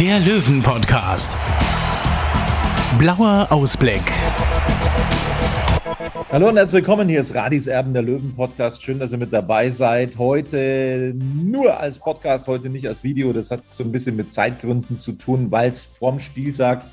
der Löwen-Podcast. Blauer Ausblick. Hallo und herzlich willkommen. Hier ist Radis Erben, der Löwen-Podcast. Schön, dass ihr mit dabei seid. Heute nur als Podcast, heute nicht als Video. Das hat so ein bisschen mit Zeitgründen zu tun, weil es vorm Spieltag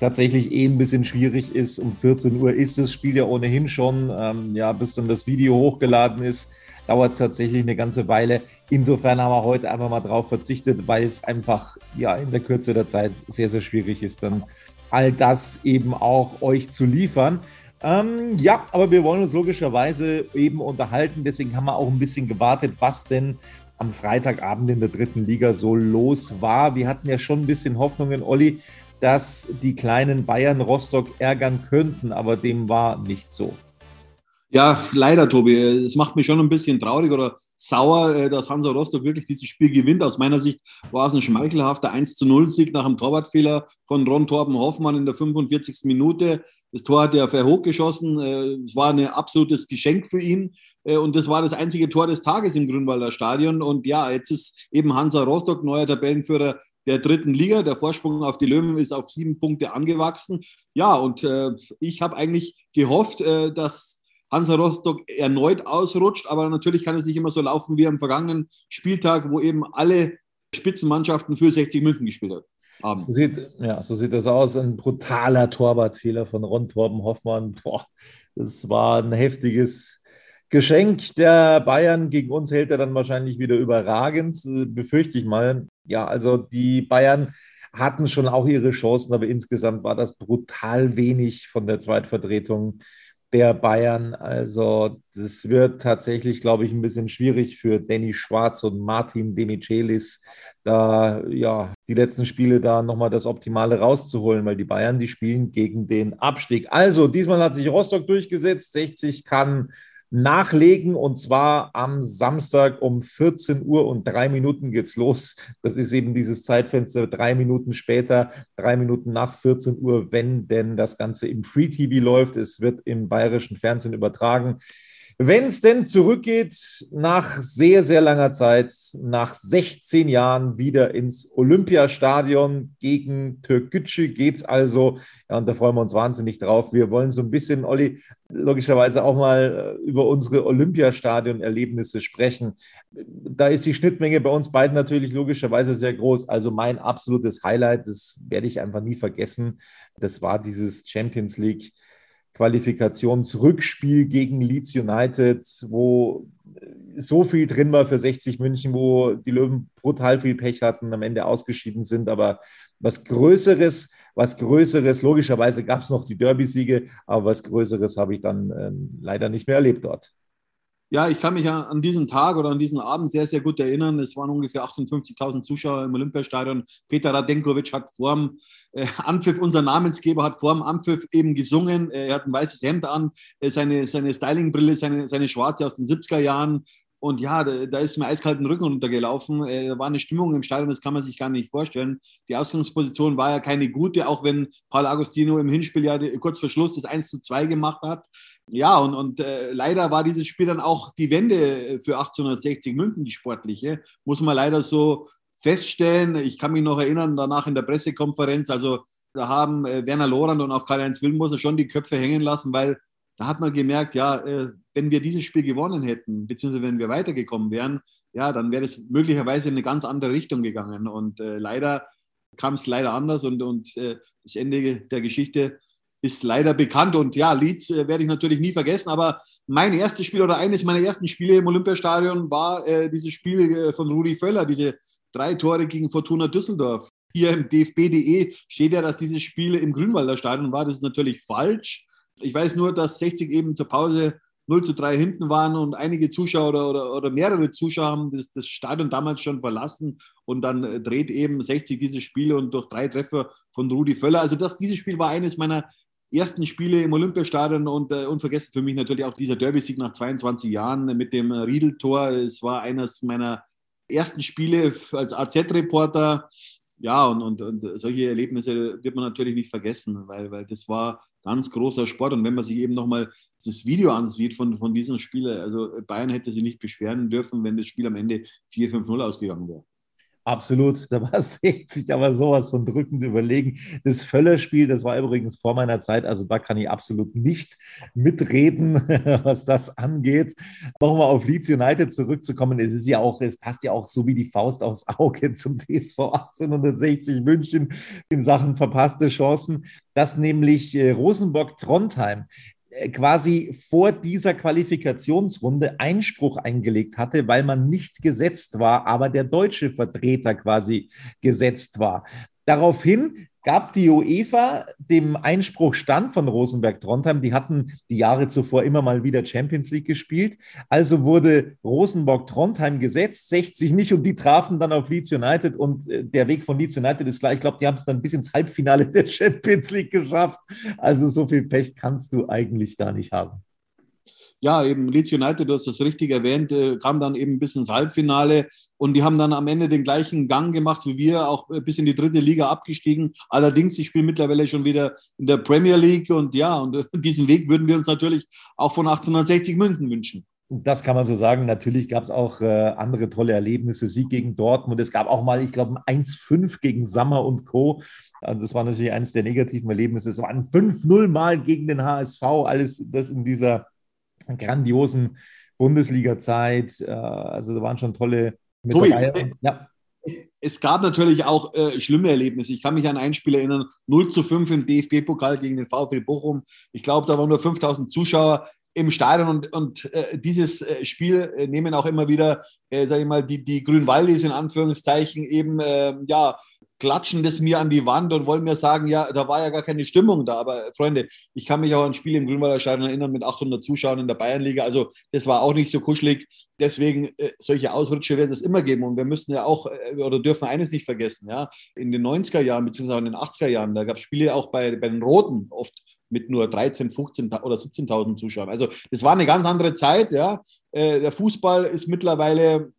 tatsächlich eh ein bisschen schwierig ist. Um 14 Uhr ist das Spiel ja ohnehin schon. Ähm, ja, bis dann das Video hochgeladen ist, dauert es tatsächlich eine ganze Weile. Insofern haben wir heute einfach mal drauf verzichtet, weil es einfach ja in der Kürze der Zeit sehr, sehr schwierig ist, dann all das eben auch euch zu liefern. Ähm, ja, aber wir wollen uns logischerweise eben unterhalten. Deswegen haben wir auch ein bisschen gewartet, was denn am Freitagabend in der dritten Liga so los war. Wir hatten ja schon ein bisschen Hoffnungen, Olli, dass die kleinen Bayern Rostock ärgern könnten, aber dem war nicht so. Ja, leider, Tobi. Es macht mich schon ein bisschen traurig oder sauer, äh, dass Hansa Rostock wirklich dieses Spiel gewinnt. Aus meiner Sicht war es ein schmeichelhafter 1 zu 0 Sieg nach einem Torwartfehler von Ron Torben Hoffmann in der 45. Minute. Das Tor hat er verhoch geschossen. Äh, es war ein absolutes Geschenk für ihn. Äh, und das war das einzige Tor des Tages im Grünwalder Stadion. Und ja, jetzt ist eben Hansa Rostock neuer Tabellenführer der dritten Liga. Der Vorsprung auf die Löwen ist auf sieben Punkte angewachsen. Ja, und ich habe eigentlich gehofft, dass Hansa Rostock erneut ausrutscht. Aber natürlich kann es nicht immer so laufen wie am vergangenen Spieltag, wo eben alle Spitzenmannschaften für 60 München gespielt haben. So sieht, ja, so sieht das aus. Ein brutaler Torwartfehler von Ron Torben Hoffmann. Boah, das war ein heftiges Geschenk der Bayern. Gegen uns hält er dann wahrscheinlich wieder überragend, befürchte ich mal. Ja, also die Bayern hatten schon auch ihre Chancen, aber insgesamt war das brutal wenig von der Zweitvertretung der Bayern. Also das wird tatsächlich, glaube ich, ein bisschen schwierig für Danny Schwarz und Martin Demichelis, da ja die letzten Spiele da nochmal das Optimale rauszuholen, weil die Bayern, die spielen gegen den Abstieg. Also diesmal hat sich Rostock durchgesetzt. 60 kann nachlegen und zwar am Samstag um 14 Uhr und drei Minuten geht's los. Das ist eben dieses Zeitfenster, drei Minuten später, drei Minuten nach 14 Uhr, wenn denn das Ganze im Free TV läuft. Es wird im bayerischen Fernsehen übertragen. Wenn es denn zurückgeht, nach sehr, sehr langer Zeit, nach 16 Jahren wieder ins Olympiastadion gegen Türkgücü geht es also. Ja, und da freuen wir uns wahnsinnig drauf. Wir wollen so ein bisschen, Olli, logischerweise auch mal äh, über unsere Olympiastadion-Erlebnisse sprechen. Da ist die Schnittmenge bei uns beiden natürlich logischerweise sehr groß. Also mein absolutes Highlight, das werde ich einfach nie vergessen, das war dieses Champions League Qualifikationsrückspiel gegen Leeds United, wo so viel drin war für 60 München, wo die Löwen brutal viel Pech hatten, am Ende ausgeschieden sind. Aber was Größeres, was Größeres, logischerweise gab es noch die Derby-Siege, aber was Größeres habe ich dann ähm, leider nicht mehr erlebt dort. Ja, ich kann mich an diesen Tag oder an diesen Abend sehr, sehr gut erinnern. Es waren ungefähr 58.000 Zuschauer im Olympiastadion. Peter Radenkovic hat vorm äh, Anpfiff, unser Namensgeber, hat vorm Anpfiff eben gesungen. Er hat ein weißes Hemd an, äh, seine, seine Stylingbrille, seine, seine schwarze aus den 70er Jahren. Und ja, da, da ist mir eiskalten Rücken runtergelaufen. Äh, da war eine Stimmung im Stadion, das kann man sich gar nicht vorstellen. Die Ausgangsposition war ja keine gute, auch wenn Paul Agostino im Hinspiel ja kurz vor Schluss das 1 zu 2 gemacht hat. Ja, und, und äh, leider war dieses Spiel dann auch die Wende für 1860 München, die sportliche, muss man leider so feststellen. Ich kann mich noch erinnern, danach in der Pressekonferenz, also da haben äh, Werner Lorand und auch Karl-Heinz Wilmoser schon die Köpfe hängen lassen, weil da hat man gemerkt, ja, äh, wenn wir dieses Spiel gewonnen hätten, beziehungsweise wenn wir weitergekommen wären, ja, dann wäre es möglicherweise in eine ganz andere Richtung gegangen. Und äh, leider kam es leider anders und, und äh, das Ende der Geschichte ist leider bekannt. Und ja, Leeds äh, werde ich natürlich nie vergessen. Aber mein erstes Spiel oder eines meiner ersten Spiele im Olympiastadion war äh, dieses Spiel äh, von Rudi Völler, diese drei Tore gegen Fortuna Düsseldorf. Hier im DFB.de steht ja, dass dieses Spiel im Grünwalder Stadion war. Das ist natürlich falsch. Ich weiß nur, dass 60 eben zur Pause 0 zu 3 hinten waren und einige Zuschauer oder, oder, oder mehrere Zuschauer haben das, das, Stadion damals schon verlassen und dann äh, dreht eben 60 diese Spiele und durch drei Treffer von Rudi Völler. Also das, dieses Spiel war eines meiner ersten Spiele im Olympiastadion und äh, unvergessen für mich natürlich auch dieser Derby-Sieg nach 22 Jahren mit dem Riedeltor. Es war eines meiner ersten Spiele als AZ-Reporter. Ja, und, und, und solche Erlebnisse wird man natürlich nicht vergessen, weil, weil das war ganz großer Sport. Und wenn man sich eben nochmal das Video ansieht von, von diesem Spiel, also Bayern hätte sich nicht beschweren dürfen, wenn das Spiel am Ende 4-5-0 ausgegangen wäre. Absolut, da war 60 aber sowas von drückend überlegen. Das Völlerspiel, das war übrigens vor meiner Zeit, also da kann ich absolut nicht mitreden, was das angeht. Nochmal auf Leeds United zurückzukommen, es ist ja auch, es passt ja auch so wie die Faust aufs Auge zum TSV 1860 München in Sachen verpasste Chancen, dass nämlich äh, Rosenborg-Trondheim äh, quasi vor dieser Qualifikationsrunde Einspruch eingelegt hatte, weil man nicht gesetzt war, aber der deutsche Vertreter quasi gesetzt war. Daraufhin gab die UEFA dem Einspruch stand von Rosenberg Trondheim. Die hatten die Jahre zuvor immer mal wieder Champions League gespielt. Also wurde Rosenborg Trondheim gesetzt, 60 nicht und die trafen dann auf Leeds United und äh, der Weg von Leeds United ist klar. Ich glaube, die haben es dann bis ins Halbfinale der Champions League geschafft. Also so viel Pech kannst du eigentlich gar nicht haben ja, eben Leeds United, du hast das richtig erwähnt, äh, kam dann eben bis ins Halbfinale und die haben dann am Ende den gleichen Gang gemacht wie wir, auch äh, bis in die dritte Liga abgestiegen. Allerdings, ich spiele mittlerweile schon wieder in der Premier League und ja, und äh, diesen Weg würden wir uns natürlich auch von 1860 München wünschen. Das kann man so sagen. Natürlich gab es auch äh, andere tolle Erlebnisse. Sieg gegen Dortmund. Es gab auch mal, ich glaube, ein 1-5 gegen Sammer und Co. Also das war natürlich eines der negativen Erlebnisse. Es war ein 5-0 mal gegen den HSV. Alles das in dieser grandiosen Bundesliga-Zeit. Äh, also da waren schon tolle mit Tobi, dabei. Ja. Es, gab natürlich auch äh, schlimme Erlebnisse. Ich kann mich an ein Spiel erinnern, 0 zu 5 im DFB-Pokal gegen den VfL Bochum. Ich glaube, da waren nur 5000 Zuschauer im Stadion und, und äh, dieses äh, Spiel äh, nehmen auch immer wieder, äh, sage ich mal, die, die Grünwaldis in Anführungszeichen eben, ähm, ja, klatschen das mir an die Wand und wollen mir sagen, ja, da war ja gar keine Stimmung da. Aber Freunde, ich kann mich auch an ein Spiel im Grünwalder Stadion erinnern mit 800 Zuschauern in der Bayernliga. Also das war auch nicht so kuschelig. Deswegen äh, solche Ausrutsche wird es immer geben. Und wir müssen ja auch äh, oder dürfen eines nicht vergessen. Ja, in den 90er Jahren beziehungsweise in den 80er Jahren, da gab es Spiele auch bei, bei den Roten oft mit nur 13, 15 oder 17.000 Zuschauern. Also das war eine ganz andere Zeit. Ja, äh, der Fußball ist mittlerweile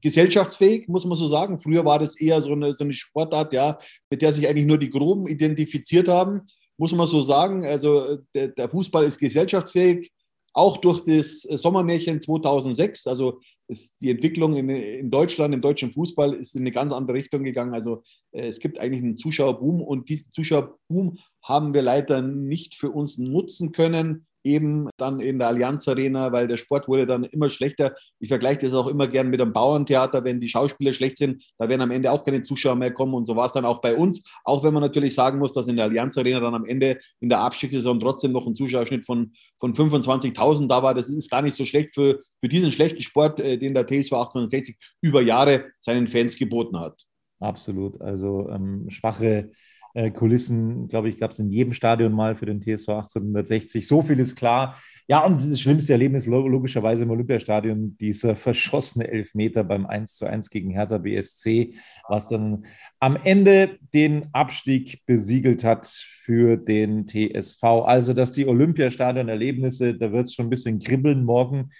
gesellschaftsfähig, muss man so sagen. Früher war das eher so eine, so eine Sportart, ja, mit der sich eigentlich nur die Groben identifiziert haben, muss man so sagen. Also der, der Fußball ist gesellschaftsfähig, auch durch das Sommermärchen 2006. Also ist die Entwicklung in, in, Deutschland, im deutschen Fußball, ist in eine ganz andere Richtung gegangen. Also äh, es gibt eigentlich einen Zuschauerboom und diesen Zuschauerboom haben wir leider nicht für uns nutzen können eben dann in der Allianz Arena, weil der Sport wurde dann immer schlechter. Ich vergleiche das auch immer gern mit einem Bauerntheater, wenn die Schauspieler schlecht sind, da werden am Ende auch keine Zuschauer mehr kommen und so war es dann auch bei uns, auch wenn man natürlich sagen muss, dass in der Allianz Arena dann am Ende in der Abstiegssaison trotzdem noch ein Zuschauerschnitt von, von 25.000 da war. Das ist gar nicht so schlecht für, für diesen schlechten Sport, äh, den der TSV 1860 über Jahre seinen Fans geboten hat. Absolut, also ähm, schwache Kulissen, glaube ich, gab es in jedem Stadion mal für den TSV 1860. So viel ist klar. Ja, und das schlimmste Erlebnis logischerweise im Olympiastadion, dieser verschossene Elfmeter beim 1 zu 1 gegen Hertha BSC, was dann am Ende den Abstieg besiegelt hat für den TSV. Also, dass die Olympiastadion-Erlebnisse, da wird es schon ein bisschen kribbeln morgen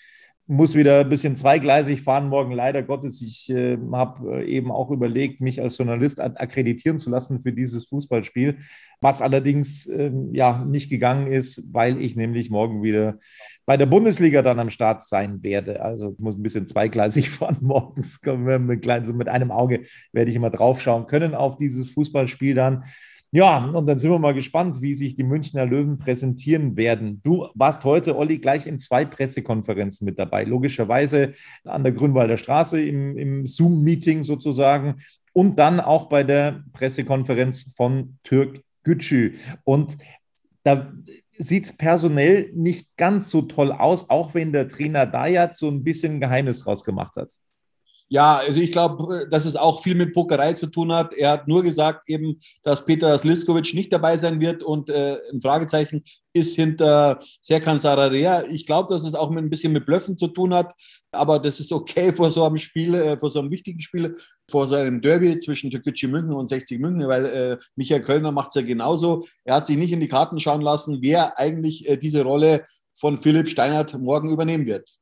muss wieder ein bisschen zweigleisig fahren morgen, leider Gottes. Ich äh, habe äh, eben auch überlegt, mich als Journalist akkreditieren zu lassen für dieses Fußballspiel, was allerdings äh, ja nicht gegangen ist, weil ich nämlich morgen wieder bei der Bundesliga dann am Start sein werde. Also ich muss ein bisschen zweigleisig fahren morgens. Mit einem Auge werde ich immer draufschauen können auf dieses Fußballspiel dann. Ja, und dann sind wir mal gespannt, wie sich die Münchner Löwen präsentieren werden. Du warst heute, Olli, gleich in zwei Pressekonferenzen mit dabei. Logischerweise an der Grünwalder Straße im, im Zoom-Meeting sozusagen und dann auch bei der Pressekonferenz von Türk Gücü. Und da sieht es personell nicht ganz so toll aus, auch wenn der Trainer Dayat so ein bisschen Geheimnis draus gemacht hat. Ja, also ich glaube, dass es auch viel mit Pokerei zu tun hat. Er hat nur gesagt eben, dass Peter Sliskovic nicht dabei sein wird und äh, ein Fragezeichen ist hinter Serkan Sararea. Ich glaube, dass es auch mit ein bisschen mit Blöffen zu tun hat, aber das ist okay vor so einem Spiel, äh, vor so einem wichtigen Spiel, vor so einem Derby zwischen Türkgücü München und 60 München, weil äh, Michael Kölner macht es ja genauso. Er hat sich nicht in die Karten schauen lassen, wer eigentlich äh, diese Rolle von Philipp Steinert morgen übernehmen wird.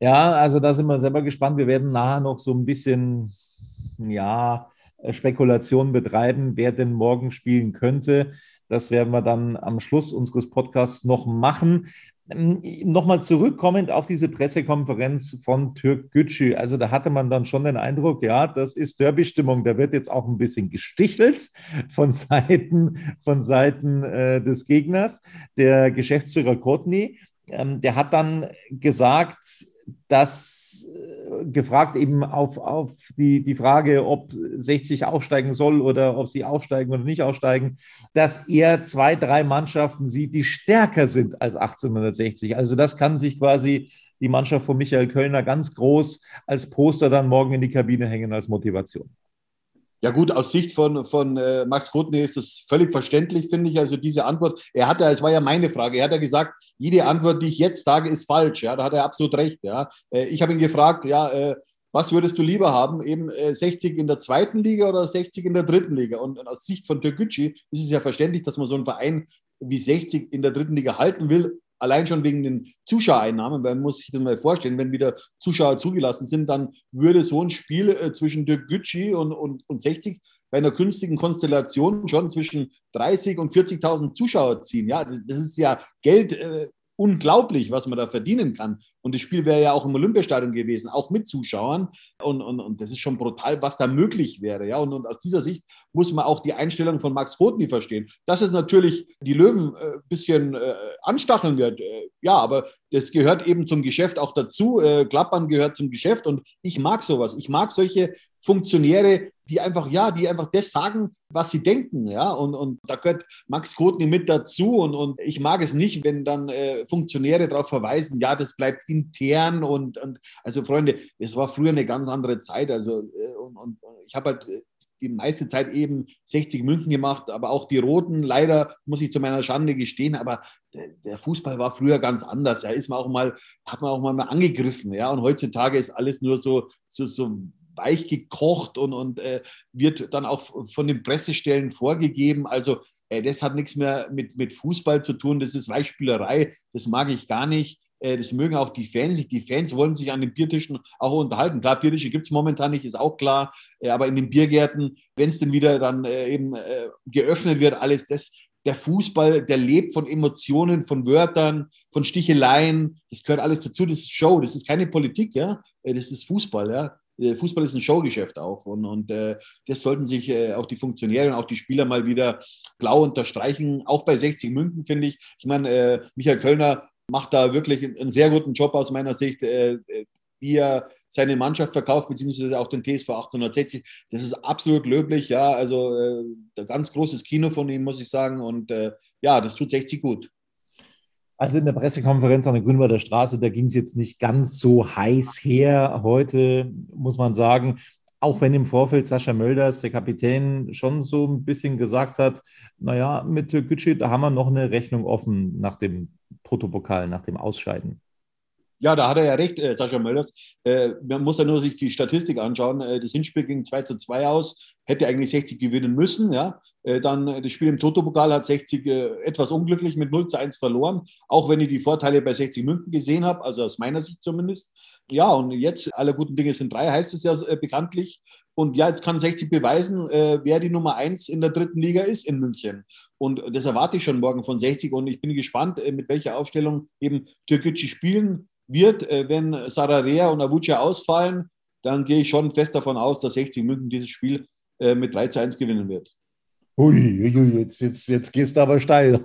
Ja, also da sind wir selber gespannt. Wir werden nachher noch so ein bisschen, ja, Spekulation betreiben, wer denn morgen spielen könnte. Das werden wir dann am Schluss unseres Podcasts noch machen. Ähm, nochmal zurückkommend auf diese Pressekonferenz von Türk Gücü. Also da hatte man dann schon den Eindruck, ja, das ist Derby-Stimmung. Da wird jetzt auch ein bisschen gestichelt von Seiten, von Seiten äh, des Gegners. Der Geschäftsführer Courtney, ähm, der hat dann gesagt, das äh, gefragt eben auf, auf die, die Frage, ob 60 aufsteigen soll oder ob sie aufsteigen oder nicht aufsteigen, dass er zwei, drei Mannschaften sieht, die stärker sind als 1860. Also das kann sich quasi die Mannschaft von Michael Kölner ganz groß als Poster dann morgen in die Kabine hängen als Motivation. Ja gut, aus Sicht von, von äh, Max Grotny ist das völlig verständlich, finde ich. Also diese Antwort, er hat ja, es war ja meine Frage, er hat ja gesagt, jede Antwort, die ich jetzt sage, ist falsch. Ja, da hat er absolut recht. Ja, äh, ich habe ihn gefragt, ja, äh, was würdest du lieber haben, eben 60 äh, in der zweiten Liga oder 60 in der dritten Liga? Und, und aus Sicht von Türkgücü ist es ja verständlich, dass man so einen Verein wie 60 in der dritten Liga halten will, allein schon wegen den Zuschauereinnahmen, weil man muss sich das mal vorstellen, wenn wieder Zuschauer zugelassen sind, dann würde so ein Spiel äh, zwischen Dirk Gütschi und, und, und 60 bei einer künstlichen Konstellation schon zwischen 30 und 40.000 Zuschauer ziehen. Ja, das ist ja Geld, äh, unglaublich, was man da verdienen kann. Und das Spiel wäre ja auch im Olympiastadion gewesen, auch mit Zuschauern. Und, und, und das ist schon brutal, was da möglich wäre. Ja? Und, und aus dieser Sicht muss man auch die Einstellung von Max Rotny verstehen. Dass es natürlich die Löwen ein äh, bisschen äh, anstacheln wird, äh, ja, aber das gehört eben zum Geschäft auch dazu. Äh, Klappern gehört zum Geschäft und ich mag sowas. Ich mag solche Funktionäre, die einfach, ja, die einfach das sagen, was sie denken, ja, und, und da gehört Max Kotny mit dazu. Und, und ich mag es nicht, wenn dann äh, Funktionäre darauf verweisen, ja, das bleibt intern. Und, und also Freunde, es war früher eine ganz andere Zeit, also äh, und, und ich habe halt äh, die meiste Zeit eben 60 München gemacht, aber auch die Roten, leider muss ich zu meiner Schande gestehen, aber der Fußball war früher ganz anders. Ja, ist man auch mal, hat man auch mal angegriffen, ja, und heutzutage ist alles nur so, so, so weich gekocht und, und äh, wird dann auch von den Pressestellen vorgegeben. Also äh, das hat nichts mehr mit, mit Fußball zu tun, das ist Weichspielerei, das mag ich gar nicht. Äh, das mögen auch die Fans Die Fans wollen sich an den Biertischen auch unterhalten. Klar, Biertische gibt es momentan nicht, ist auch klar. Äh, aber in den Biergärten, wenn es denn wieder dann äh, eben geöffnet wird, alles das, der Fußball, der lebt von Emotionen, von Wörtern, von Sticheleien. Das gehört alles dazu. Das ist Show. Das ist keine Politik, ja. Das ist Fußball, ja. Äh, Fußball ist ein Showgeschäft auch. Und, und äh, das sollten sich äh, auch die Funktionäre und auch die Spieler mal wieder blau unterstreichen. Auch bei 60 München, finde ich. Ich meine, äh, Michael Kölner macht da wirklich einen sehr guten Job aus meiner Sicht, äh, wie er seine Mannschaft verkauft, beziehungsweise auch den TSV 1860. Das ist absolut löblich, ja. Also äh, ganz großes Kino von ihm, muss ich sagen. Und äh, ja, das tut 60 gut. Also in der Pressekonferenz an der Grünwalder Straße, da ging es jetzt nicht ganz so heiß her. Heute muss man sagen, auch wenn im Vorfeld Sascha Mölders, der Kapitän, schon so ein bisschen gesagt hat, naja, mit Türkgücü, da haben wir noch eine Rechnung offen nach dem Protopokal, nach dem Ausscheiden. Ja, da hat er ja recht, äh, Sascha Mölders. Äh, man muss ja nur sich die Statistik anschauen. Äh, das Hinspiel ging 2 zu 2 aus, hätte eigentlich 60 gewinnen müssen. Ja? Äh, dann äh, das Spiel im Toto-Pokal hat 60 äh, etwas unglücklich mit 0 zu 1 verloren, auch wenn ich die Vorteile bei 60 München gesehen habe, also aus meiner Sicht zumindest. Ja, und jetzt, alle guten Dinge sind drei, heißt es ja bekanntlich. Und ja, jetzt kann 60 beweisen, wer die Nummer 1 in der dritten Liga ist in München. Und das erwarte ich schon morgen von 60. Und ich bin gespannt, mit welcher Aufstellung eben Türkgücü spielen wird, wenn Sararea und Avuca ausfallen, dann gehe ich schon fest davon aus, dass 60 München dieses Spiel mit 3 zu 1 gewinnen wird. Ui, ui, jetzt, jetzt, jetzt gehst du aber steil.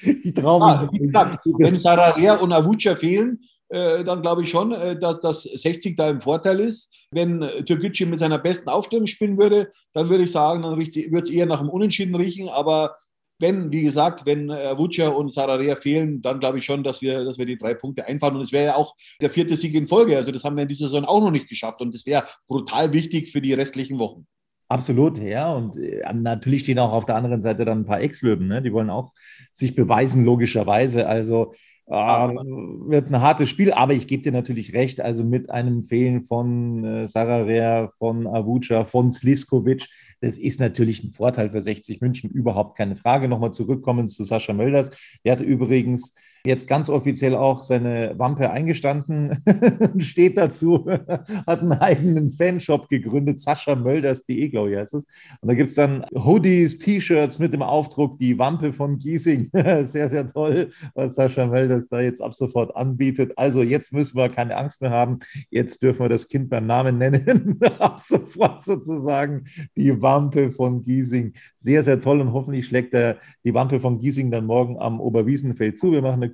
ich traue mich. Ah, wie gesagt, wenn Sararea und Avuca fehlen, äh, dann glaube ich schon, dass, dass 60 da im Vorteil ist. Wenn Türkgücü mit seiner besten Aufstellung spielen würde, dann würde ich sagen, dann würde es eher nach einem Unentschieden riechen. Aber wenn, wie gesagt, wenn äh, Vucia und Sararea fehlen, dann glaube ich schon, dass wir, dass wir die drei Punkte einfahren. Und es wäre ja auch der vierte Sieg in Folge. Also das haben wir in dieser Saison auch noch nicht geschafft. Und das wäre brutal wichtig für die restlichen Wochen. Absolut, ja. Und äh, natürlich stehen auch auf der anderen Seite dann ein paar Ex-Löwen, ne? die wollen auch sich beweisen, logischerweise. Also äh, wird ein hartes Spiel, aber ich gebe dir natürlich recht, also mit einem Fehlen von äh, Sararea, von Avuca, von Sliskovic, das ist natürlich ein Vorteil für 60 München, überhaupt keine Frage. Nochmal zurückkommen zu Sascha Mölders. Der hat übrigens jetzt ganz offiziell auch seine Wampe eingestanden, steht dazu, hat einen eigenen Fanshop gegründet, Sascha Mölders.de, glaube ich, heißt es. Und da gibt es dann Hoodies, T-Shirts mit dem Aufdruck Die Wampe von Giesing. sehr, sehr toll, was Sascha Mölders da jetzt ab sofort anbietet. Also jetzt müssen wir keine Angst mehr haben. Jetzt dürfen wir das Kind beim Namen nennen. ab sofort sozusagen die Wampe von Giesing. Sehr, sehr toll und hoffentlich schlägt er die Wampe von Giesing dann morgen am Oberwiesenfeld zu. Wir machen eine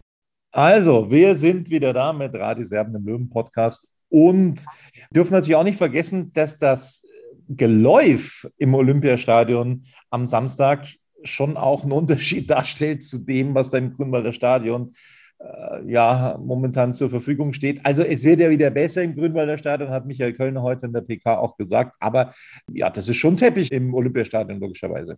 Also, wir sind wieder da mit Radiserben im Löwen-Podcast und dürfen natürlich auch nicht vergessen, dass das Geläuf im Olympiastadion am Samstag schon auch einen Unterschied darstellt zu dem, was da im Grünwalder Stadion äh, ja momentan zur Verfügung steht. Also es wird ja wieder besser im Grünwalder Stadion, hat Michael Kölner heute in der PK auch gesagt. Aber ja, das ist schon Teppich im Olympiastadion logischerweise.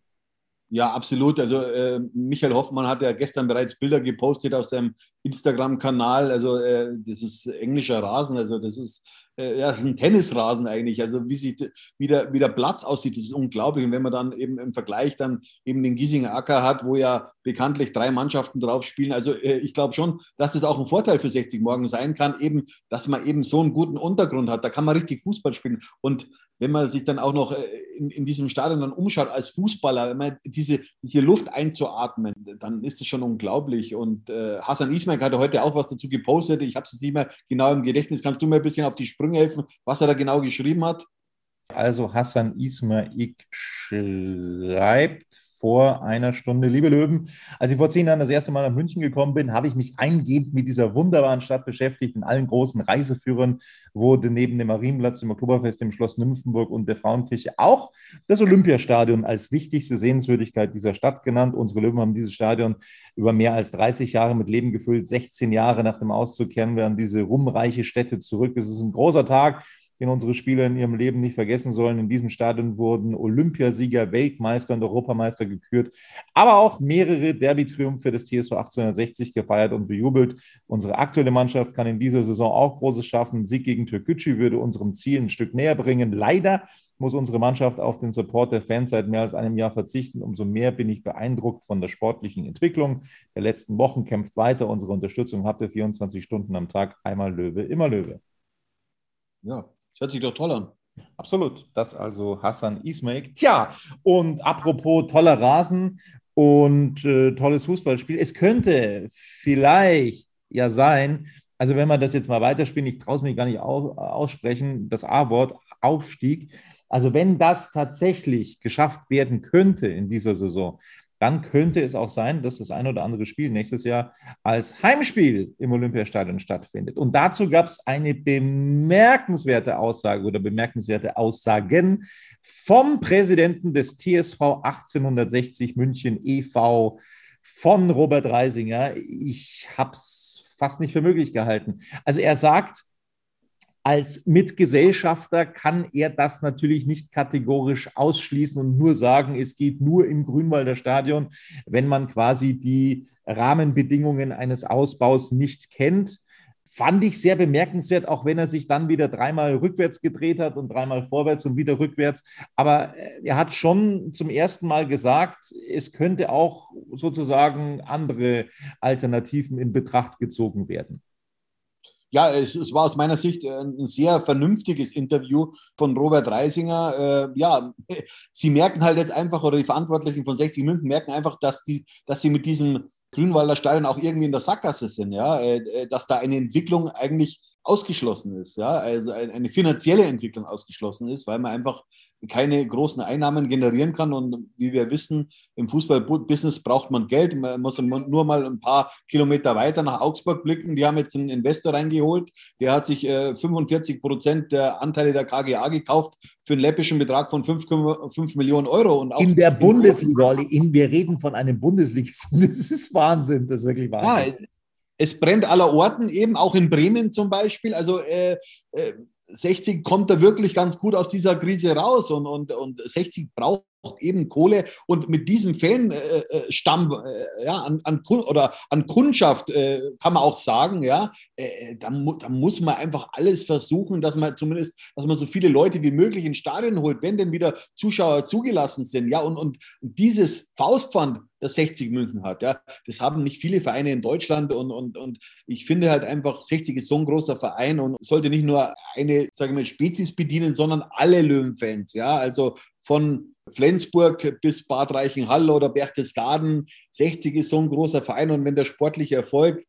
Ja, absolut. Also äh, Michael Hoffmann hat ja gestern bereits Bilder gepostet auf seinem Instagram-Kanal. Also äh, das ist englischer Rasen. Also das ist äh, ja, das ist ein Tennisrasen eigentlich. Also wie, sieht, wie, der, wie der Platz aussieht, das ist unglaublich. Und wenn man dann eben im Vergleich dann eben den Giesinger Acker hat, wo ja bekanntlich drei Mannschaften drauf spielen. Also äh, ich glaube schon, dass das auch ein Vorteil für 60 Morgen sein kann, eben, dass man eben so einen guten Untergrund hat. Da kann man richtig Fußball spielen. Und wenn man sich dann auch noch äh, in, in diesem Stadion dann umschaut als Fußballer, wenn man diese, diese Luft einzuatmen, dann ist das schon unglaublich. Und äh, Hassan Ismail hat heute auch was dazu gepostet. Ich habe es nicht mehr genau im Gedächtnis. Kannst du mir ein bisschen auf die Sprünge helfen, was er da genau geschrieben hat? Also Hassan Ismail schreibt vor einer Stunde. Liebe Löwen, als ich vor zehn Jahren das erste Mal nach München gekommen bin, habe ich mich eingehend mit dieser wunderbaren Stadt beschäftigt. In allen großen Reiseführern wurde neben dem Marienplatz, dem Oktoberfest, dem Schloss Nymphenburg und der Frauenkirche auch das Olympiastadion als wichtigste Sehenswürdigkeit dieser Stadt genannt. Unsere Löwen haben dieses Stadion über mehr als 30 Jahre mit Leben gefüllt. 16 Jahre nach dem Auszug kehren wir an diese ruhmreiche Stätte zurück. Es ist ein großer Tag den unsere Spieler in ihrem Leben nicht vergessen sollen. In diesem Stadion wurden Olympiasieger, Weltmeister und Europameister gekürt, aber auch mehrere Derby-Triumphe des TSV 1860 gefeiert und bejubelt. Unsere aktuelle Mannschaft kann in dieser Saison auch Großes schaffen. Sieg gegen Türkgücü würde unserem Ziel ein Stück näher bringen. Leider muss unsere Mannschaft auf den Support der Fans seit mehr als einem Jahr verzichten. Umso mehr bin ich beeindruckt von der sportlichen Entwicklung der letzten Wochen. Kämpft weiter. Unsere Unterstützung habt ihr 24 Stunden am Tag. Einmal Löwe, immer Löwe. Ja, das hört sich doch toll an. Absolut. Das also Hassan Ismail. Tja, und apropos toller Rasen und äh, tolles Fußballspiel. Es könnte vielleicht ja sein, also wenn man das jetzt mal weiterspielt, ich traue es mich gar nicht aussprechen, das A-Wort, Aufstieg. Also wenn das tatsächlich geschafft werden könnte in dieser Saison, dann könnte es auch sein, dass das ein oder andere Spiel nächstes Jahr als Heimspiel im Olympiastadion stattfindet. Und dazu gab es eine bemerkenswerte Aussage oder bemerkenswerte Aussagen vom Präsidenten des TSV 1860 München e.V., von Robert Reisinger. Ich habe es fast nicht für möglich gehalten. Also er sagt, als Mitgesellschafter kann er das natürlich nicht kategorisch ausschließen und nur sagen, es geht nur im Grünwalder Stadion, wenn man quasi die Rahmenbedingungen eines Ausbaus nicht kennt. Fand ich sehr bemerkenswert, auch wenn er sich dann wieder dreimal rückwärts gedreht hat und dreimal vorwärts und wieder rückwärts. Aber äh, er hat schon zum ersten Mal gesagt, es könnte auch sozusagen andere Alternativen in Betracht gezogen werden ja, es, es, war aus meiner Sicht ein sehr vernünftiges Interview von Robert Reisinger. Äh, ja, sie merken halt jetzt einfach, oder die Verantwortlichen von 60 München merken einfach, dass, die, dass sie mit diesem Grünwalder Stadion auch irgendwie in der Sackgasse sind, ja, äh, äh, dass da eine Entwicklung eigentlich ausgeschlossen ist, ja, also eine finanzielle Entwicklung ausgeschlossen ist, weil man einfach keine großen Einnahmen generieren kann. Und wie wir wissen, im Fußballbusiness braucht man Geld. Man muss nur mal ein paar Kilometer weiter nach Augsburg blicken. Die haben jetzt einen Investor reingeholt. Der hat sich 45 Prozent der Anteile der KGA gekauft für einen läppischen Betrag von 5,5 Millionen Euro. Und in der Bundesliga, in, wir reden von einem Bundesligisten. Das ist Wahnsinn. Das ist wirklich Wahnsinn. Ja, es brennt aller Orten, eben auch in Bremen zum Beispiel. Also äh, äh, 60 kommt da wirklich ganz gut aus dieser Krise raus und, und, und 60 braucht eben Kohle. Und mit diesem Fanstamm äh, äh, ja, an, an, oder an Kundschaft äh, kann man auch sagen, ja, äh, da, da, muss man einfach alles versuchen, dass man zumindest, dass man so viele Leute wie möglich ins Stadion holt, wenn denn wieder Zuschauer zugelassen sind, ja, und, und dieses Faustpfand, das 60 München hat, ja, das haben nicht viele Vereine in Deutschland. Und, und, und ich finde halt einfach, 60 ist so ein großer Verein und sollte nicht nur eine, sagen wir, Spezies bedienen, sondern alle Löwenfans, ja, also von Flensburg bis Bad Reichenhall oder Berchtesgaden. 60 ist so ein großer Verein und wenn der sportliche Erfolg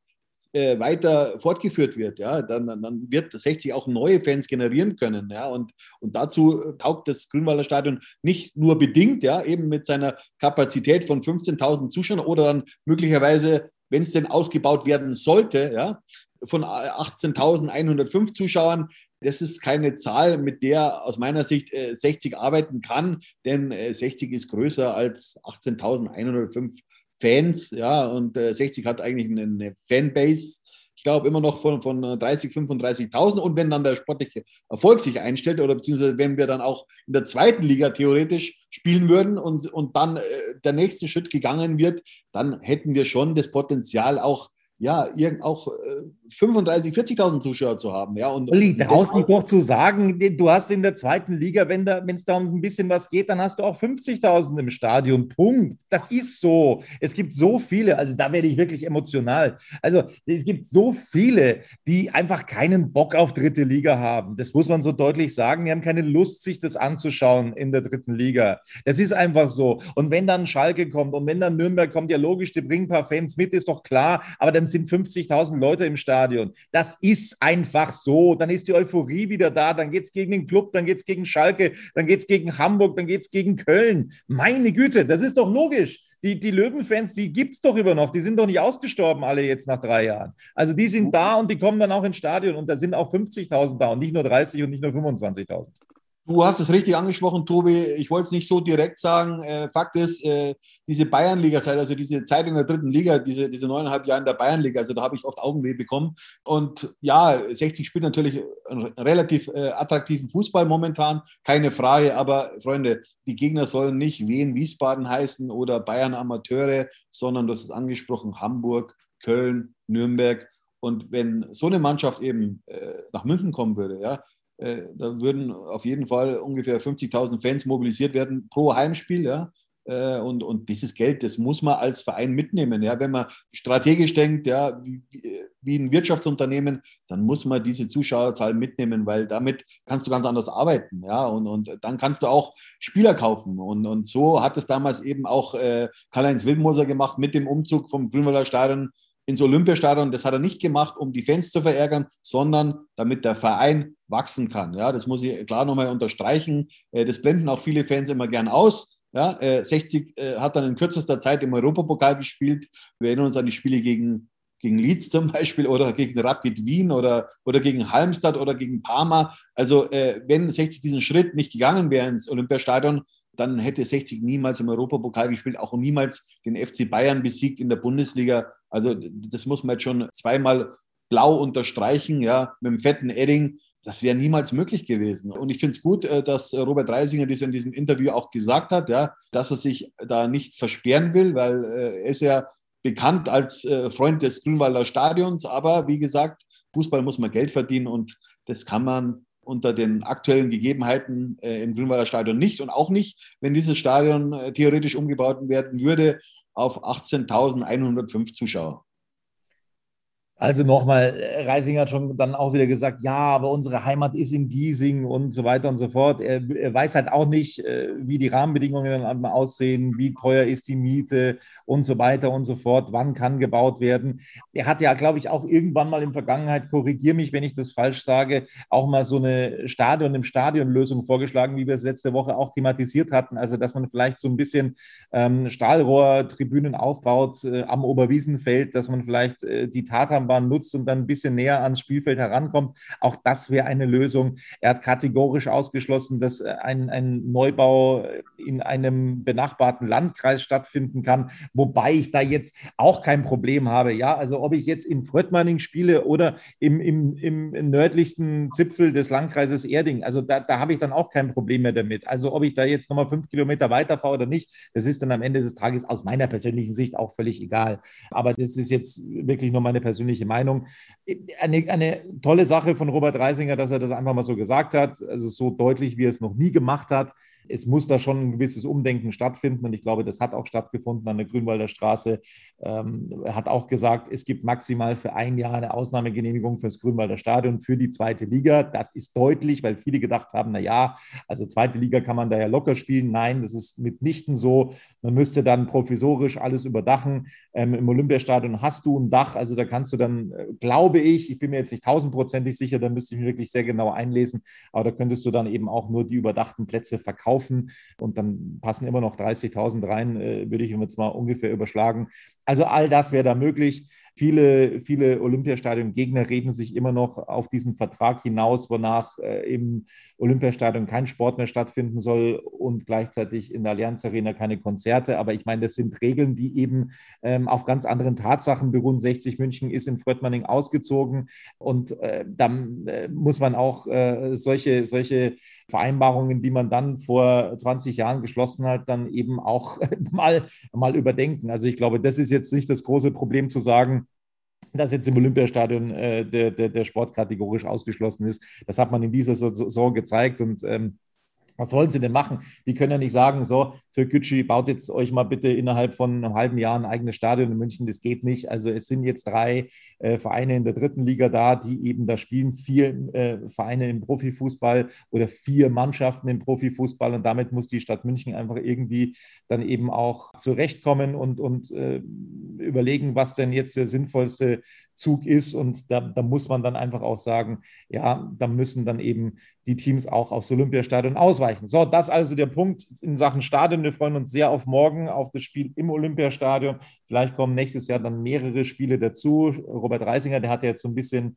äh, weiter fortgeführt wird, ja, dann, dann wird 60 auch neue Fans generieren können. Ja, und, und dazu taugt das Grünwalder Stadion nicht nur bedingt, ja, eben mit seiner Kapazität von 15.000 Zuschauern oder dann möglicherweise, wenn es denn ausgebaut werden sollte, ja, von 18.105 Zuschauern das ist keine Zahl, mit der aus meiner Sicht 60 äh, arbeiten kann, denn 60 äh, ist größer als 18.105 Fans, ja, und 60 äh, hat eigentlich eine Fanbase, ich glaube, immer noch von, von 30, 35.000. Und wenn dann der sportliche Erfolg sich einstellt, oder beziehungsweise wenn wir dann auch in der zweiten Liga theoretisch spielen würden und, und dann der nächste Schritt gegangen wird, dann hätten wir schon das Potenzial, auch ja, auch äh, 35, 40.000 Zuschauer zu haben. Ja, und, Olli, traust dich doch zu sagen, du hast in der zweiten Liga, wenn es da um ein bisschen was geht, dann hast du auch 50.000 im Stadion. Punkt. Das ist so. Es gibt so viele, also da werde ich wirklich emotional. Also es gibt so viele, die einfach keinen Bock auf dritte Liga haben. Das muss man so deutlich sagen. Die haben keine Lust, sich das anzuschauen in der dritten Liga. Das ist einfach so. Und wenn dann Schalke kommt und wenn dann Nürnberg kommt, ja logisch, die bringen ein paar Fans mit, ist doch klar. Aber dann sind 50.000 Leute im Stadion. Das ist einfach so. Dann ist die Euphorie wieder da. Dann geht es gegen den Club, dann geht es gegen Schalke, dann geht es gegen Hamburg, dann geht es gegen Köln. Meine Güte, das ist doch logisch. Die, die Löwenfans, die gibt es doch immer noch. Die sind doch nicht ausgestorben, alle jetzt nach drei Jahren. Also die sind da und die kommen dann auch ins Stadion und da sind auch 50.000 da und nicht nur 30 und nicht nur 25.000. Du hast es richtig angesprochen, Tobi. Ich wollte es nicht so direkt sagen. Äh, Fakt ist, äh, diese Bayernliga-Zeit, also diese Zeit in der dritten Liga, diese, diese neuneinhalb Jahre in der Bayernliga, also da habe ich oft Augenweh bekommen. Und ja, 60 spielt natürlich einen relativ äh, attraktiven Fußball momentan, keine Frage. Aber Freunde, die Gegner sollen nicht Wien Wiesbaden heißen oder Bayern Amateure, sondern das ist angesprochen Hamburg, Köln, Nürnberg. Und wenn so eine Mannschaft eben äh, nach München kommen würde, ja, da würden auf jeden Fall ungefähr 50.000 Fans mobilisiert werden pro Heimspiel. Ja? Äh, und, und dieses Geld, das muss man als Verein mitnehmen. Ja? Wenn man strategisch denkt, ja, wie, wie ein Wirtschaftsunternehmen, dann muss man diese Zuschauerzahl mitnehmen, weil damit kannst du ganz anders arbeiten. Ja? Und, und dann kannst du auch Spieler kaufen. Und, und so hat es damals eben auch äh, Karl-Heinz Wildmoser gemacht mit dem Umzug vom Grünwalder Stadion ins Olympiastadion. Das hat er nicht gemacht, um die Fans zu verärgern, sondern damit der Verein wachsen kann. Ja, das muss ich klar nochmal unterstreichen. Äh, das blenden auch viele Fans immer gern aus. Ja, 60 äh, äh, hat dann in kürzester Zeit im Europapokal gespielt. Wir erinnern uns an die Spiele gegen, gegen Leeds zum Beispiel oder gegen Rapid Wien oder, oder gegen Halmstad oder gegen Parma. Also wenn 60 diesen Schritt nicht gegangen wäre ins Olympiastadion, dann hätte 60 niemals im Europapokal gespielt, auch niemals den FC Bayern besiegt in der Bundesliga. Also das muss man jetzt schon zweimal blau unterstreichen, ja, mit dem fetten Edding. Das wäre niemals möglich gewesen. Und ich finde es gut, äh, dass Robert Reisinger das in diesem Interview auch gesagt hat, ja, dass er sich da nicht versperren will, weil äh, er ist ja bekannt als äh, Freund des Grünwalder Stadions. Aber wie gesagt, Fußball muss man Geld verdienen und das kann man unter den aktuellen Gegebenheiten im Grünwalder Stadion nicht und auch nicht, wenn dieses Stadion theoretisch umgebaut werden würde auf 18.105 Zuschauer. Also nochmal, Reising hat schon dann auch wieder gesagt, ja, aber unsere Heimat ist in Giesing und so weiter und so fort. Er, er weiß halt auch nicht, äh, wie die Rahmenbedingungen dann aussehen, wie teuer ist die Miete und so weiter und so fort, wann kann gebaut werden. Er hat ja, glaube ich, auch irgendwann mal in der Vergangenheit, korrigiere mich, wenn ich das falsch sage, auch mal so eine Stadion im Stadion-Lösung vorgeschlagen, wie wir es letzte Woche auch thematisiert hatten. Also, dass man vielleicht so ein bisschen ähm, Stahlrohrtribünen aufbaut äh, am Oberwiesenfeld, dass man vielleicht äh, die Tatam Straßenbahn nutzt und dann ein bisschen näher ans Spielfeld herankommt. Auch das wäre eine Lösung. Er hat kategorisch ausgeschlossen, dass äh, ein, ein Neubau in einem benachbarten Landkreis stattfinden kann, wobei ich da jetzt auch kein Problem habe. Ja, also ob ich jetzt in Fröttmanning spiele oder im, im, im nördlichsten Zipfel des Landkreises Erding, also da, da habe ich dann auch kein Problem mehr damit. Also ob ich da jetzt nochmal fünf Kilometer weiterfahre oder nicht, das ist dann am Ende des Tages aus meiner persönlichen Sicht auch völlig egal. Aber das ist jetzt wirklich nur meine persönliche persönliche Meinung. Eine, eine tolle Sache von Robert Reisinger, dass er das einfach mal so gesagt hat, also so deutlich, wie er es noch nie gemacht hat es muss da schon ein gewisses Umdenken stattfinden und ich glaube, das hat auch stattgefunden an der Grünwalder Straße. Ähm, er hat auch gesagt, es gibt maximal für ein Jahr eine Ausnahmegenehmigung für das Grünwalder Stadion für die zweite Liga. Das ist deutlich, weil viele gedacht haben, na ja, also zweite Liga kann man da ja locker spielen. Nein, das ist mitnichten so. Man müsste dann provisorisch alles überdachen. Ähm, Im Olympiastadion hast du ein Dach, also da kannst du dann, äh, glaube ich, ich bin mir jetzt nicht tausendprozentig sicher, da müsste ich mich wirklich sehr genau einlesen, aber da könntest du dann eben auch nur die überdachten Plätze verkaufen kaufen und dann passen immer noch 30.000 rein, äh, würde ich jetzt mal ungefähr überschlagen. Also all das wäre da möglich. Viele, viele Olympiastadion-Gegner reden sich immer noch auf diesen Vertrag hinaus, wonach äh, im Olympiastadion kein Sport mehr stattfinden soll und gleichzeitig in der Allianz Arena keine Konzerte. Aber ich meine, das sind Regeln, die eben ähm, auf ganz anderen Tatsachen beruhen. 60 München ist in Fröttmanning ausgezogen und äh, dann äh, muss man auch äh, solche, solche Vereinbarungen, die man dann vor 20 Jahren geschlossen hat, dann eben auch mal, mal überdenken. Also ich glaube, das ist jetzt nicht das große Problem zu sagen, dass jetzt im Olympiastadion äh, der, der, der Sport kategorisch ausgeschlossen ist. Das hat man in dieser Saison gezeigt und ähm, was wollen sie denn machen? Die können ja nicht sagen, so, Türkgücü, baut jetzt euch mal bitte innerhalb von einem halben Jahr ein eigenes Stadion in München. Das geht nicht. Also es sind jetzt drei äh, Vereine in der dritten Liga da, die eben da spielen. Vier äh, Vereine im Profifußball oder vier Mannschaften im Profifußball. Und damit muss die Stadt München einfach irgendwie dann eben auch zurechtkommen und, und äh, überlegen, was denn jetzt der sinnvollste Zug ist. Und da, da, muss man dann einfach auch sagen, ja, da müssen dann eben die Teams auch aufs Olympiastadion ausweichen. So, das also der Punkt in Sachen Stadion. Wir freuen uns sehr auf morgen, auf das Spiel im Olympiastadion. Vielleicht kommen nächstes Jahr dann mehrere Spiele dazu. Robert Reisinger, der hat ja jetzt so ein bisschen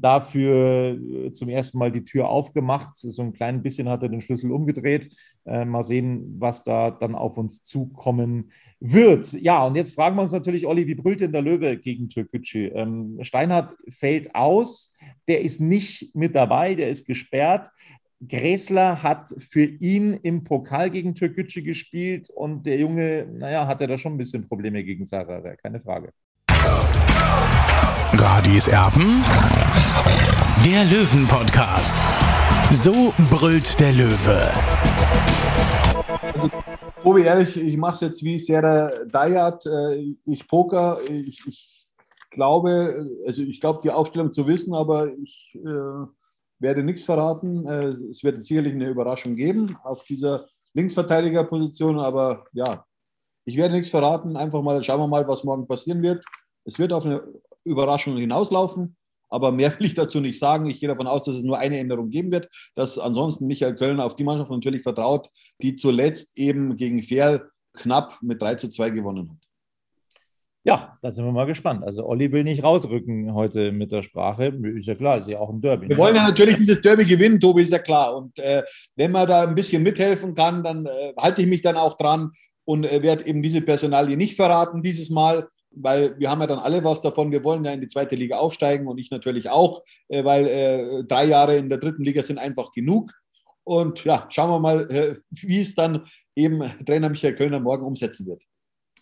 dafür äh, zum ersten Mal die Tür aufgemacht. So ein klein bisschen hat er den Schlüssel umgedreht. Äh, mal sehen, was da dann auf uns zukommen wird. Ja, und jetzt fragen wir uns natürlich, Olli, wie brüllt denn der Löwe gegen Türkgücü? Ähm, Steinhardt fällt aus, der ist nicht mit dabei, der ist gesperrt. Gräßler hat für ihn im Pokal gegen Türkgücü gespielt und der Junge, naja, hatte da schon ein bisschen Probleme gegen Sarah, keine Frage. Radis Erben, der Löwen-Podcast. So brüllt der Löwe. Also, Tobi, ehrlich, ich mache es jetzt wie Sarah Dayat. Äh, ich poker, ich, ich glaube, also ich glaube die Aufstellung zu wissen, aber ich äh, werde nichts verraten. Äh, es wird sicherlich eine Überraschung geben auf dieser Linksverteidigerposition, aber ja, ich werde nichts verraten. Einfach mal schauen wir mal, was morgen passieren wird. Es wird auf eine Überraschung hinauslaufen. Aber mehr will ich dazu nicht sagen. Ich gehe davon aus, dass es nur eine Änderung geben wird, dass ansonsten Michael Köln auf die Mannschaft natürlich vertraut, die zuletzt eben gegen Ferl knapp mit 3 zu 2 gewonnen hat. Ja, da sind wir mal gespannt. Also Olli will nicht rausrücken heute mit der Sprache. Ist ja klar, ist ja auch ein Derby. Wir ne? wollen ja natürlich dieses Derby gewinnen, Tobi, ist ja klar. Und äh, wenn man da ein bisschen mithelfen kann, dann äh, halte ich mich dann auch dran und äh, werde eben diese Personalie nicht verraten dieses Mal weil wir haben ja dann alle was davon. Wir wollen ja in die zweite Liga aufsteigen und ich natürlich auch, äh, weil äh, drei Jahre in der dritten Liga sind einfach genug. Und ja, schauen wir mal, äh, wie es dann eben Trainer Michael Kölner morgen umsetzen wird.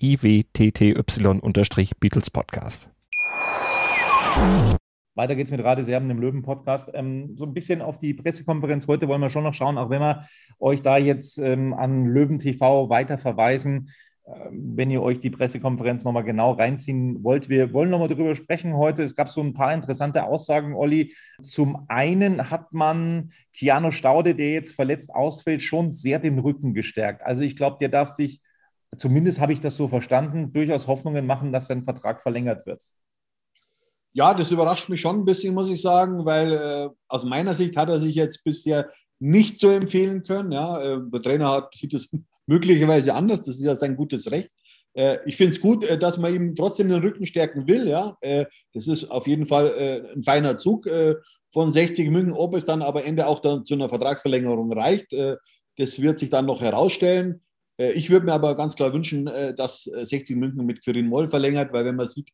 iwtty-Beatles Podcast. Weiter geht's mit Radio Serben im Löwen-Podcast. Ähm, so ein bisschen auf die Pressekonferenz heute wollen wir schon noch schauen, auch wenn wir euch da jetzt ähm, an Löwen TV weiter verweisen, ähm, wenn ihr euch die Pressekonferenz nochmal genau reinziehen wollt. Wir wollen nochmal darüber sprechen heute. Es gab so ein paar interessante Aussagen, Olli. Zum einen hat man Keanu Staude, der jetzt verletzt ausfällt, schon sehr den Rücken gestärkt. Also ich glaube, der darf sich, zumindest habe ich das so verstanden, durchaus Hoffnungen machen, dass sein Vertrag verlängert wird. Ja, das überrascht mich schon ein bisschen, muss ich sagen, weil äh, aus meiner Sicht hat er sich jetzt bisher nicht so empfehlen können. Ja. Äh, der Trainer hat, sieht das möglicherweise anders, das ist ja sein gutes Recht. Äh, ich finde es gut, äh, dass man ihm trotzdem den Rücken stärken will. Ja. Das ist auf jeden Fall ein feiner Zug von 60 München. Ob es dann aber Ende auch dann zu einer Vertragsverlängerung reicht, das wird sich dann noch herausstellen. Äh, ich würde mir aber ganz klar wünschen, äh, dass 60 äh, München mit Quirin Moll verlängert, weil wenn man sieht,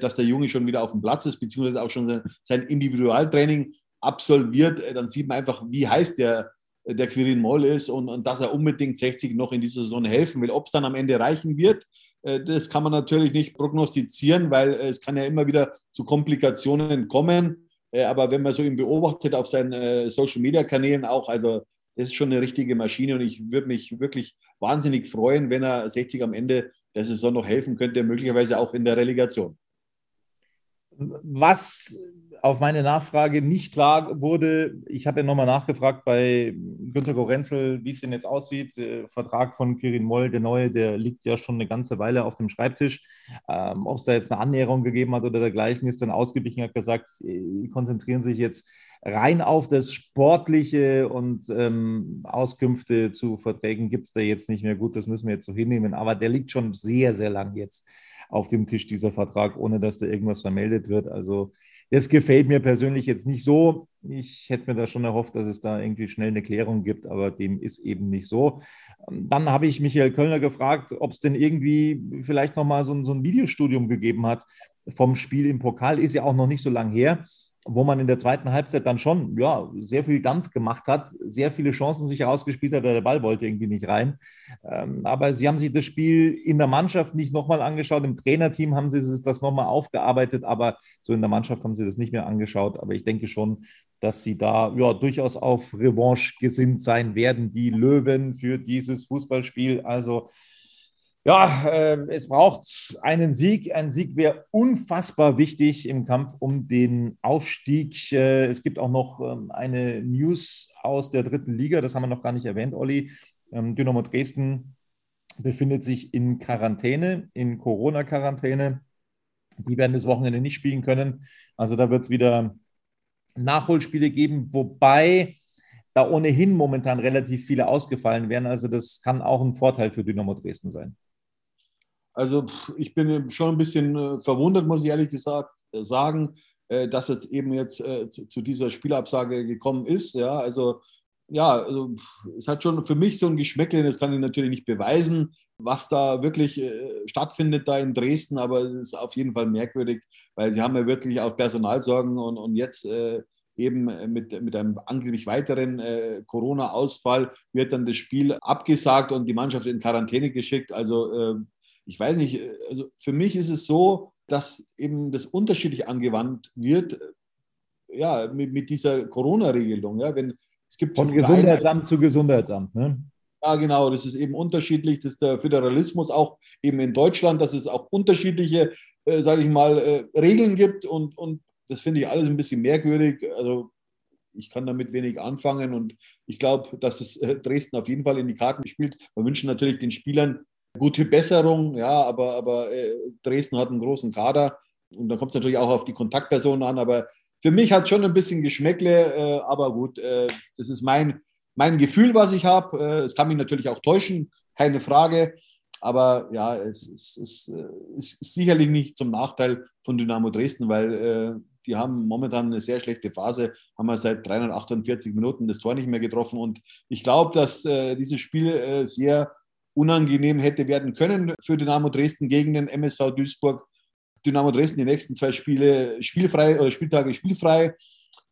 dass der Junge schon wieder auf dem Platz ist, beziehungsweise auch schon sein Individualtraining absolviert, dann sieht man einfach, wie heiß der, der Quirin Moll ist und, und dass er unbedingt 60 noch in dieser Saison helfen will. Ob es dann am Ende reichen wird, das kann man natürlich nicht prognostizieren, weil es kann ja immer wieder zu Komplikationen kommen. Aber wenn man so ihn beobachtet auf seinen Social-Media-Kanälen auch, also ist schon eine richtige Maschine und ich würde mich wirklich wahnsinnig freuen, wenn er 60 am Ende der Saison noch helfen könnte, möglicherweise auch in der Relegation. Was auf meine Nachfrage nicht klar wurde, ich habe ja nochmal nachgefragt bei Günter Gorenzel, wie es denn jetzt aussieht. Der Vertrag von Kirin Moll, der neue, der liegt ja schon eine ganze Weile auf dem Schreibtisch. Ähm, Ob es da jetzt eine Annäherung gegeben hat oder dergleichen, ist dann ausgewichen, hat gesagt, sie konzentrieren sich jetzt rein auf das Sportliche und ähm, Auskünfte zu Verträgen gibt es da jetzt nicht mehr. Gut, das müssen wir jetzt so hinnehmen, aber der liegt schon sehr, sehr lang jetzt auf dem Tisch, dieser Vertrag, ohne dass da irgendwas vermeldet wird. Also das gefällt mir persönlich jetzt nicht so. Ich hätte mir da schon erhofft, dass es da irgendwie schnell eine Klärung gibt, aber dem ist eben nicht so. Dann habe ich Michael Kölner gefragt, ob es denn irgendwie vielleicht nochmal so, so ein Videostudium gegeben hat vom Spiel im Pokal. Ist ja auch noch nicht so lang her wo man in der zweiten Halbzeit dann schon ja, sehr viel Dampf gemacht hat, sehr viele Chancen sich herausgespielt hat, der Ball wollte irgendwie nicht rein. Ähm, aber sie haben sich das Spiel in der Mannschaft nicht nochmal angeschaut, im Trainerteam haben sie das nochmal aufgearbeitet, aber so in der Mannschaft haben sie das nicht mehr angeschaut. Aber ich denke schon, dass sie da ja, durchaus auf Revanche gesinnt sein werden, die Löwen für dieses Fußballspiel. Also ja, äh, es braucht einen Sieg. Ein Sieg wäre unfassbar wichtig im Kampf um den Aufstieg. Äh, es gibt auch noch ähm, eine News aus der dritten Liga, das haben wir noch gar nicht erwähnt, Olli. Ähm, Dynamo Dresden befindet sich in Quarantäne, in Corona-Quarantäne. Die werden das Wochenende nicht spielen können. Also da wird es wieder Nachholspiele geben, wobei da ohnehin momentan relativ viele ausgefallen wären. Also das kann auch ein Vorteil für Dynamo Dresden sein. Also ich bin schon ein bisschen äh, verwundert, muss ich ehrlich gesagt äh, sagen, äh, dass es eben jetzt zu dieser Spielabsage gekommen ist. Ja, also ja, also es hat schon für mich so ein Geschmäckchen, das kann ich natürlich nicht beweisen, was da wirklich stattfindet da in Dresden, aber es ist auf jeden Fall merkwürdig, weil sie haben ja wirklich auch Personalsorgen und, und jetzt eben mit, mit einem angeblich weiteren äh, Corona-Ausfall wird dann das Spiel abgesagt und die Mannschaft in Quarantäne geschickt. Also äh, ich weiß nicht, äh, also für mich ist es so, dass eben das unterschiedlich angewandt wird, äh, ja, mit, mit dieser Corona-Regelung. Ja, wenn, es gibt Von Gesundheitsamt zu Gesundheitsamt, ne? Ja, genau, das ist eben unterschiedlich. Das ist der Föderalismus auch eben in Deutschland, dass es auch unterschiedliche, äh, sage ich mal, äh, Regeln gibt und, und das finde ich alles ein bisschen merkwürdig. Also ich kann damit wenig anfangen und ich glaube, dass es äh, Dresden auf jeden Fall in die Karten spielt. Wir wünschen natürlich den Spielern gute Besserung, ja, aber, aber äh, Dresden hat einen großen Kader und da kommt es natürlich auch auf die Kontaktpersonen an, aber für mich hat es schon ein bisschen Geschmäckle, äh, aber gut, äh, das ist mein, mein Gefühl, was ich habe. Es kann mich natürlich auch täuschen, keine Frage, aber ja, es, es, es, es ist sicherlich nicht zum Nachteil von Dynamo Dresden, weil die haben momentan eine sehr schlechte Phase, haben wir seit 348 Minuten das Tor nicht mehr getroffen. Und ich glaube, dass dieses Spiel sehr unangenehm hätte werden können für Dynamo Dresden gegen den MSV Duisburg. Dynamo Dresden die nächsten zwei Spiele spielfrei oder Spieltage spielfrei.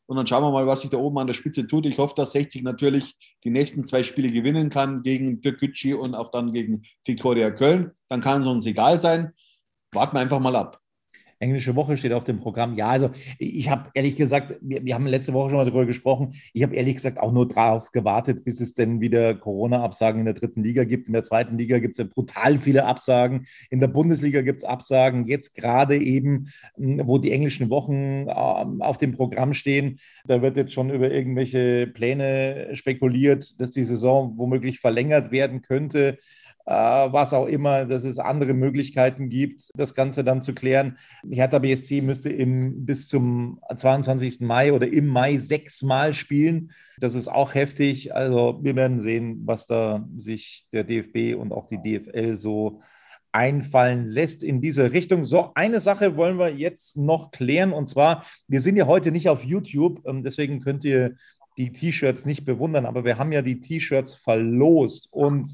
Und dann schauen wir mal, was sich da oben an der Spitze tut. Ich hoffe, dass 60 natürlich die nächsten zwei Spiele gewinnen kann gegen Türkgücü und auch dann gegen Viktoria Köln. Dann kann es uns egal sein. Warten wir einfach mal ab. Englische Woche steht auf dem Programm. Ja, also ich habe ehrlich gesagt, wir, wir, haben letzte Woche schon mal darüber gesprochen. Ich habe ehrlich gesagt auch nur darauf gewartet, bis es denn wieder Corona-Absagen in der dritten Liga gibt. In der zweiten Liga gibt es ja brutal viele Absagen. In der Bundesliga gibt es Absagen. Jetzt gerade eben, hm, wo die englischen Wochen ähm, auf dem Programm stehen, da wird jetzt schon über irgendwelche Pläne spekuliert, dass die Saison womöglich verlängert werden könnte. Äh, was auch immer, dass es andere Möglichkeiten gibt, das Ganze dann zu klären. Hertha BSC müsste im, bis zum 22. Mai oder im Mai sechsmal spielen. Das ist auch heftig. Also wir werden sehen, was da sich der DFB und auch die DFL so einfallen lässt in diese Richtung. So, eine Sache wollen wir jetzt noch klären und zwar, wir sind ja heute nicht auf YouTube, ähm, deswegen könnt ihr die T-Shirts nicht bewundern, aber wir haben ja die T-Shirts verlost und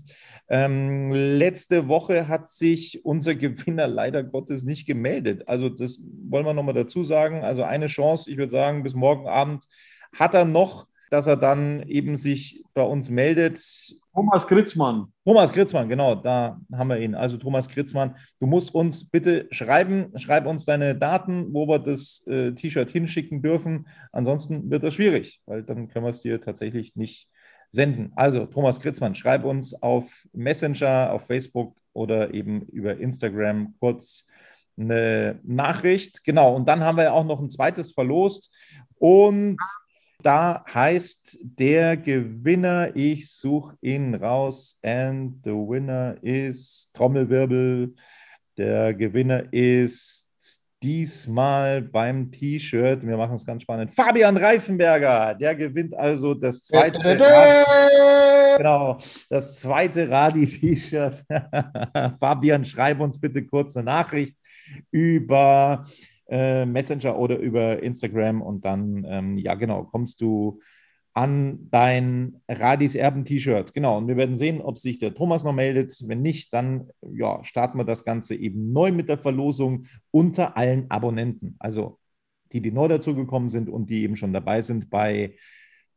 ähm, letzte Woche hat sich unser Gewinner leider Gottes nicht gemeldet. Also das wollen wir nochmal dazu sagen. Also eine Chance, ich würde sagen, bis morgen Abend hat er noch, dass er dann eben sich bei uns meldet. Thomas Kritzmann. Thomas Kritzmann, genau, da haben wir ihn. Also Thomas Kritzmann, du musst uns bitte schreiben, schreib uns deine Daten, wo wir das äh, T-Shirt hinschicken dürfen. Ansonsten wird das schwierig, weil dann können wir es dir tatsächlich nicht senden. Also, Thomas Kritzmann, schreib uns auf Messenger, auf Facebook oder eben über Instagram kurz eine Nachricht. Genau, und dann haben wir auch noch ein zweites verlost. Und da heißt der Gewinner, ich suche ihn raus, and the winner is Trommelwirbel. Der Gewinner ist diesmal beim T-Shirt, wir machen es ganz spannend, Fabian Reifenberger, der gewinnt also das zweite, genau, das zweite Radi-T-Shirt. Fabian, schreib uns bitte kurz eine Nachricht über äh, Messenger oder über Instagram und dann, ähm, ja genau, kommst du an dein Radis Erben-T-Shirt. Genau, und wir werden sehen, ob sich der Thomas noch meldet. Wenn nicht, dann ja, starten wir das Ganze eben neu mit der Verlosung unter allen Abonnenten. Also die, die neu dazugekommen sind und die eben schon dabei sind bei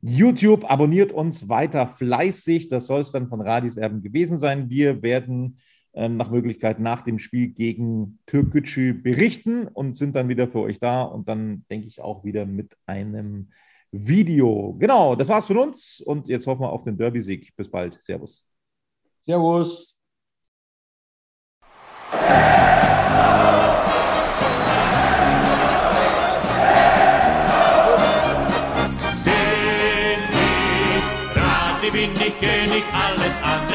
YouTube. Abonniert uns weiter fleißig. Das soll es dann von Radis Erben gewesen sein. Wir werden nach Möglichkeit nach dem Spiel gegen Türkgücü berichten und sind dann wieder für euch da und dann denke ich auch wieder mit einem Video. Genau, das war's von uns und jetzt hoffen wir auf den Derby-Sieg. Bis bald. Servus. Servus. bin ich König,